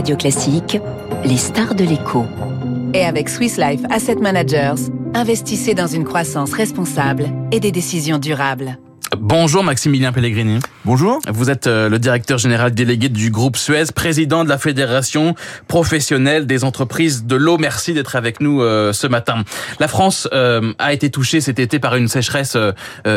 Radio Classique, les stars de l'écho. Et avec Swiss Life Asset Managers, investissez dans une croissance responsable et des décisions durables. Bonjour Maximilien Pellegrini. Bonjour. Vous êtes euh, le directeur général délégué du groupe Suez, président de la Fédération professionnelle des entreprises de l'eau. Merci d'être avec nous euh, ce matin. La France euh, a été touchée cet été par une sécheresse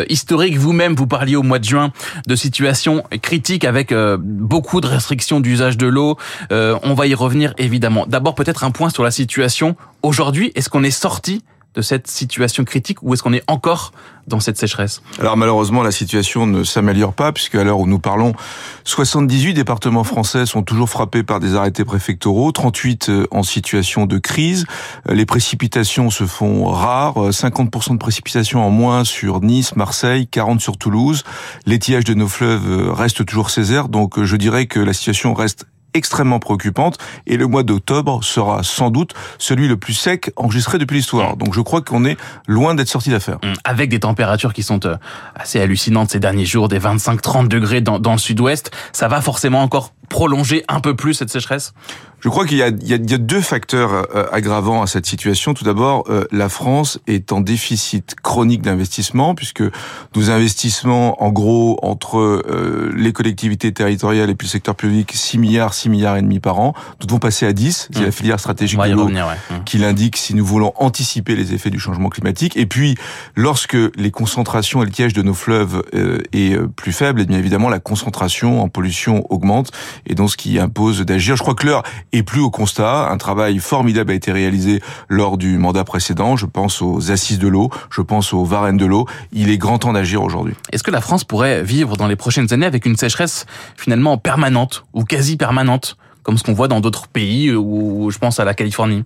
historique. Vous-même, vous parliez au mois de juin de situation critique avec beaucoup de restrictions d'usage de l'eau. On va y revenir évidemment. D'abord peut-être un point sur la situation aujourd'hui. Est-ce qu'on est sorti de cette situation critique ou est-ce qu'on est encore dans cette sécheresse? Alors malheureusement, la situation ne s'améliore pas puisque à l'heure où nous parlons, 78 départements français sont toujours frappés par des arrêtés préfectoraux, 38 euh, en situation de crise. Euh, les précipitations se font rares, 50% euh, de précipitations en moins sur Nice, Marseille, 40 sur Toulouse. L'étiage de nos fleuves reste toujours césaire, donc je dirais que la situation reste extrêmement préoccupante et le mois d'octobre sera sans doute celui le plus sec enregistré depuis l'histoire. Donc je crois qu'on est loin d'être sorti d'affaire. Mmh. Avec des températures qui sont euh, assez hallucinantes ces derniers jours, des 25-30 degrés dans, dans le sud-ouest, ça va forcément encore prolonger un peu plus cette sécheresse? Je crois qu'il y, y, y a, deux facteurs euh, aggravants à cette situation. Tout d'abord, euh, la France est en déficit chronique d'investissement puisque nos investissements, en gros, entre euh, les collectivités territoriales et puis le secteur public, 6 milliards, 6 milliards et demi par an, nous devons passer à 10. C'est la mmh. filière stratégique de l'eau ouais. Mmh. qui l'indique si nous voulons anticiper les effets du changement climatique. Et puis, lorsque les concentrations et le tiège de nos fleuves est plus faible, et eh bien évidemment la concentration en pollution augmente et donc ce qui impose d'agir. Je crois que l'heure est plus au constat. Un travail formidable a été réalisé lors du mandat précédent. Je pense aux assises de l'eau, je pense aux varennes de l'eau. Il est grand temps d'agir aujourd'hui. Est-ce que la France pourrait vivre dans les prochaines années avec une sécheresse finalement permanente ou quasi permanente, comme ce qu'on voit dans d'autres pays, ou je pense à la Californie?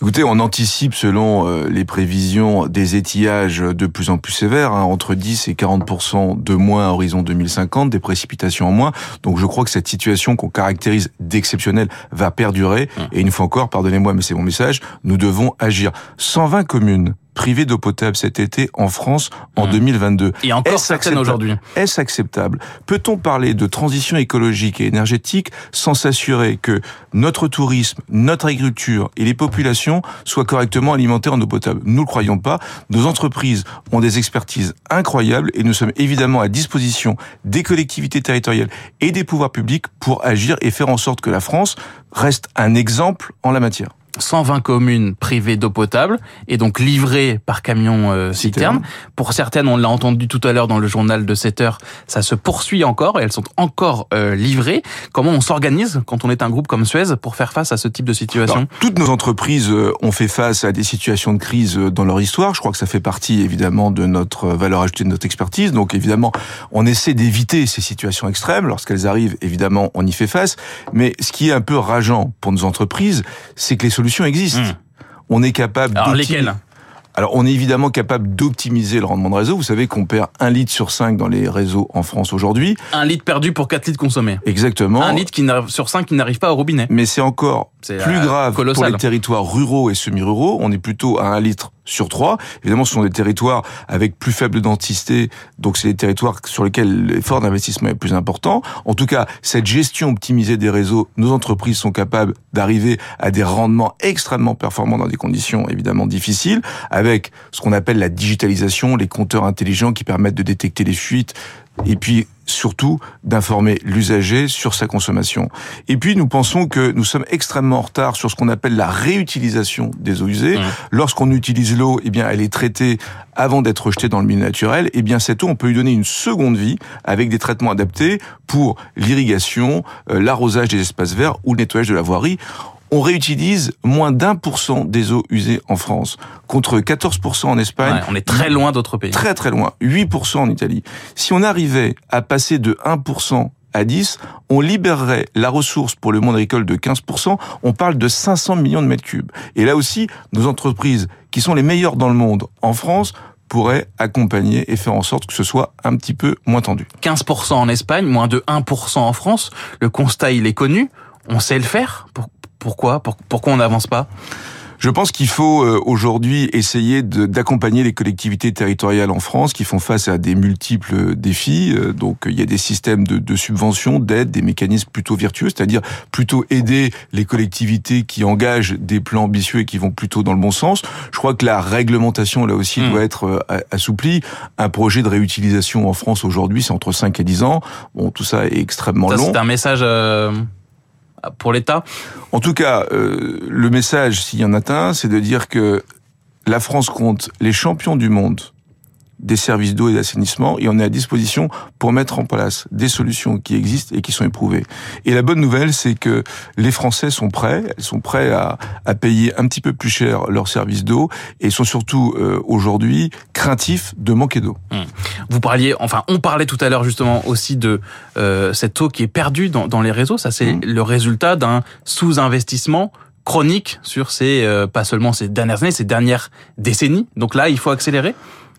Écoutez, on anticipe selon euh, les prévisions des étiages de plus en plus sévères, hein, entre 10 et 40% de moins à horizon 2050, des précipitations en moins. Donc je crois que cette situation qu'on caractérise d'exceptionnelle va perdurer. Mmh. Et une fois encore, pardonnez-moi, mais c'est mon message, nous devons agir. 120 communes privées d'eau potable cet été en France en mmh. 2022. Et encore certaines aujourd'hui. Est-ce acceptable Peut-on parler de transition écologique et énergétique sans s'assurer que notre tourisme, notre agriculture et les populations soient correctement alimentées en eau potable? Nous ne le croyons pas. Nos entreprises ont des expertises incroyables et nous sommes évidemment à disposition des collectivités territoriales et des pouvoirs publics pour agir et faire en sorte que la France reste un exemple en la matière. 120 communes privées d'eau potable et donc livrées par camion euh, citerne. Pour certaines, on l'a entendu tout à l'heure dans le journal de 7 heures, ça se poursuit encore et elles sont encore euh, livrées. Comment on s'organise quand on est un groupe comme Suez pour faire face à ce type de situation? Alors, Toutes nos entreprises euh, ont fait face à des situations de crise euh, dans leur histoire. Je crois que ça fait partie évidemment de notre valeur ajoutée, de notre expertise. Donc évidemment, on essaie d'éviter ces situations extrêmes. Lorsqu'elles arrivent, évidemment, on y fait face. Mais ce qui est un peu rageant pour nos entreprises, c'est que les solutions existent. Mmh. On est capable. Alors lesquelles? Alors, on est évidemment capable d'optimiser le rendement de réseau. Vous savez qu'on perd un litre sur cinq dans les réseaux en France aujourd'hui. Un litre perdu pour quatre litres consommés. Exactement. Un litre qui sur cinq qui n'arrive pas au robinet. Mais c'est encore plus euh, grave pour les territoires ruraux et semi-ruraux. On est plutôt à un litre sur trois. Évidemment, ce sont des territoires avec plus faible densité, donc c'est des territoires sur lesquels l'effort d'investissement est plus important. En tout cas, cette gestion optimisée des réseaux, nos entreprises sont capables d'arriver à des rendements extrêmement performants dans des conditions évidemment difficiles, avec ce qu'on appelle la digitalisation, les compteurs intelligents qui permettent de détecter les fuites, et puis surtout d'informer l'usager sur sa consommation. Et puis nous pensons que nous sommes extrêmement en retard sur ce qu'on appelle la réutilisation des eaux usées. Mmh. Lorsqu'on utilise l'eau, eh bien elle est traitée avant d'être rejetée dans le milieu naturel. Eh bien cette eau, on peut lui donner une seconde vie avec des traitements adaptés pour l'irrigation, euh, l'arrosage des espaces verts ou le nettoyage de la voirie on réutilise moins d'un pour cent des eaux usées en France, contre 14% en Espagne. Ouais, on est très loin d'autres pays. Très très loin, 8% en Italie. Si on arrivait à passer de 1% à 10, on libérerait la ressource pour le monde agricole de 15%, on parle de 500 millions de mètres cubes. Et là aussi, nos entreprises, qui sont les meilleures dans le monde en France, pourraient accompagner et faire en sorte que ce soit un petit peu moins tendu. 15% en Espagne, moins de 1% en France. Le constat, il est connu. On sait le faire. Pourquoi Pourquoi on n'avance pas? Je pense qu'il faut euh, aujourd'hui essayer d'accompagner les collectivités territoriales en France qui font face à des multiples défis. Euh, donc il y a des systèmes de, de subvention, d'aide, des mécanismes plutôt vertueux, c'est-à-dire plutôt aider les collectivités qui engagent des plans ambitieux et qui vont plutôt dans le bon sens. Je crois que la réglementation là aussi hmm. doit être euh, assouplie. Un projet de réutilisation en France aujourd'hui, c'est entre 5 et 10 ans. Bon, tout ça est extrêmement long. C'est un message pour l'État. En tout cas, euh, le message, s'il y en a un, c'est de dire que la France compte les champions du monde des services d'eau et d'assainissement et on est à disposition pour mettre en place des solutions qui existent et qui sont éprouvées. Et la bonne nouvelle, c'est que les Français sont prêts, ils sont prêts à, à payer un petit peu plus cher leurs services d'eau et sont surtout euh, aujourd'hui craintifs de manquer d'eau. Mmh. Vous parliez, enfin, on parlait tout à l'heure justement aussi de euh, cette eau qui est perdue dans, dans les réseaux. Ça, c'est mmh. le résultat d'un sous-investissement chronique sur ces, euh, pas seulement ces dernières années, ces dernières décennies. Donc là, il faut accélérer.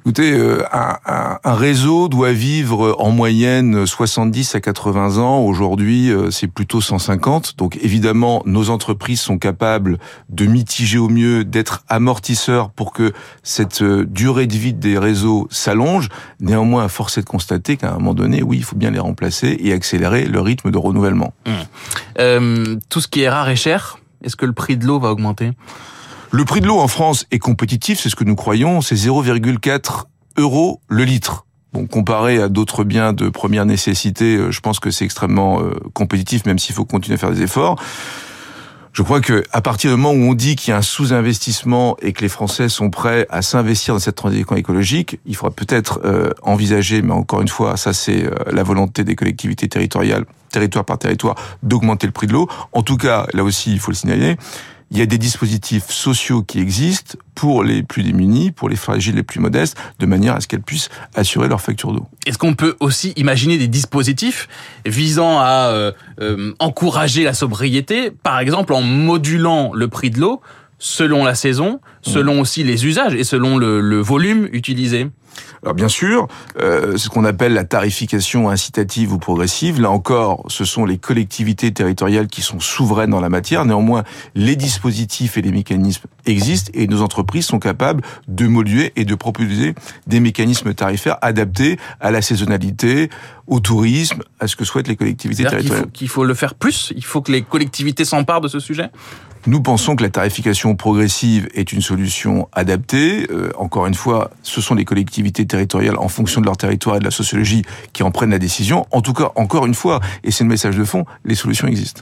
Écoutez, euh, un, un, réseau doit vivre en moyenne 70 à 80 ans. Aujourd'hui, euh, c'est plutôt 150. Donc évidemment, nos entreprises sont capables de mitiger au mieux, d'être amortisseurs pour que cette euh, durée de vie des réseaux s'allonge. Néanmoins, force est de constater qu'à un moment donné, oui, il faut bien les remplacer et accélérer le rythme de renouvellement. Mmh. Euh, tout ce qui est rare et cher, est-ce que le prix de l'eau va augmenter? Le prix de l'eau en France est compétitif, c'est ce que nous croyons, c'est 0,4 euros le litre. Bon, comparé à d'autres biens de première nécessité, euh, je pense que c'est extrêmement euh, compétitif, même s'il faut continuer à faire des efforts. Je crois que à partir du moment où on dit qu'il y a un sous-investissement et que les Français sont prêts à s'investir dans cette transition écologique, il faudra peut-être euh, envisager, mais encore une fois, ça c'est la volonté des collectivités territoriales, territoire par territoire, d'augmenter le prix de l'eau. En tout cas, là aussi, il faut le signaler, il y a des dispositifs sociaux qui existent pour les plus démunis, pour les fragiles les plus modestes, de manière à ce qu'elles puissent assurer leur facture d'eau. Est-ce qu'on peut aussi imaginer des dispositifs visant à euh, euh, encourager la sobriété, par exemple en modulant le prix de l'eau selon la saison, selon aussi les usages et selon le, le volume utilisé? Alors bien sûr, euh, ce qu'on appelle la tarification incitative ou progressive, là encore, ce sont les collectivités territoriales qui sont souveraines dans la matière. Néanmoins, les dispositifs et les mécanismes existent et nos entreprises sont capables de moduler et de proposer des mécanismes tarifaires adaptés à la saisonnalité, au tourisme, à ce que souhaitent les collectivités territoriales. Qu'il faut, faut le faire plus? Il faut que les collectivités s'emparent de ce sujet? Nous pensons que la tarification progressive est une solution adaptée. Euh, encore une fois, ce sont les collectivités territoriales, en fonction de leur territoire et de la sociologie, qui en prennent la décision. En tout cas, encore une fois, et c'est le message de fond, les solutions existent.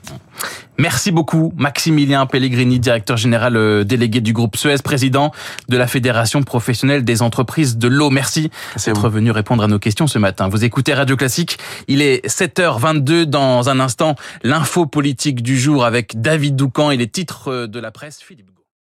Merci beaucoup, Maximilien Pellegrini, directeur général euh, délégué du groupe Suez, président de la Fédération professionnelle des entreprises de l'eau. Merci, d'être venu répondre à nos questions ce matin. Vous écoutez Radio Classique. Il est 7h22 dans un instant. L'info politique du jour avec David Doucan et les titres de la presse. Philippe